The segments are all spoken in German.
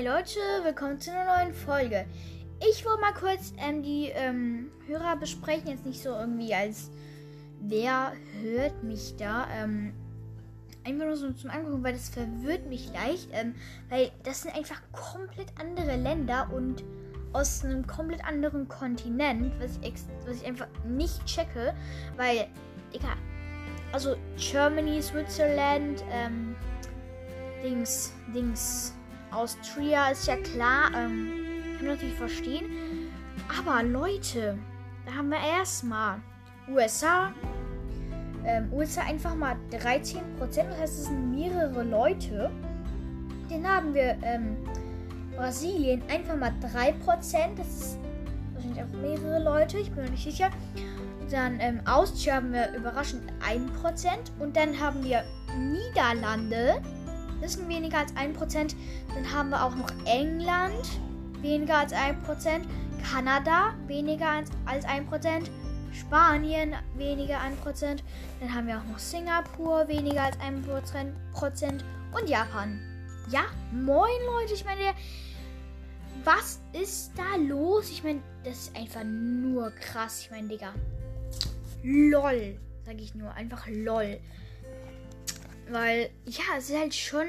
Hi Leute, willkommen zu einer neuen Folge. Ich wollte mal kurz ähm, die ähm, Hörer besprechen, jetzt nicht so irgendwie als wer hört mich da. Ähm, einfach nur so zum Angucken, weil das verwirrt mich leicht, ähm, weil das sind einfach komplett andere Länder und aus einem komplett anderen Kontinent, was ich, was ich einfach nicht checke, weil, egal, also Germany, Switzerland, ähm, Dings, Dings, Austria ist ja klar, ähm, kann man natürlich verstehen. Aber Leute, da haben wir erstmal USA. Ähm, USA einfach mal 13%, das heißt, es sind mehrere Leute. Dann haben wir ähm, Brasilien einfach mal 3%, das ist wahrscheinlich auch mehrere Leute, ich bin mir nicht sicher. Dann ähm, Austria haben wir überraschend 1%. Und dann haben wir Niederlande sind weniger als 1%. Dann haben wir auch noch England, weniger als 1%. Kanada, weniger als, als 1%. Spanien, weniger als 1%. Dann haben wir auch noch Singapur, weniger als 1%. Und Japan. Ja, moin Leute, ich meine, was ist da los? Ich meine, das ist einfach nur krass. Ich meine, Digga. LOL, sag ich nur. Einfach LOL. Weil, ja, es ist halt schon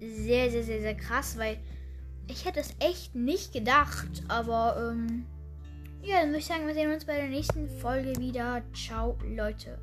sehr, sehr, sehr, sehr krass, weil ich hätte es echt nicht gedacht. Aber, ähm, ja, dann würde ich sagen, wir sehen uns bei der nächsten Folge wieder. Ciao, Leute.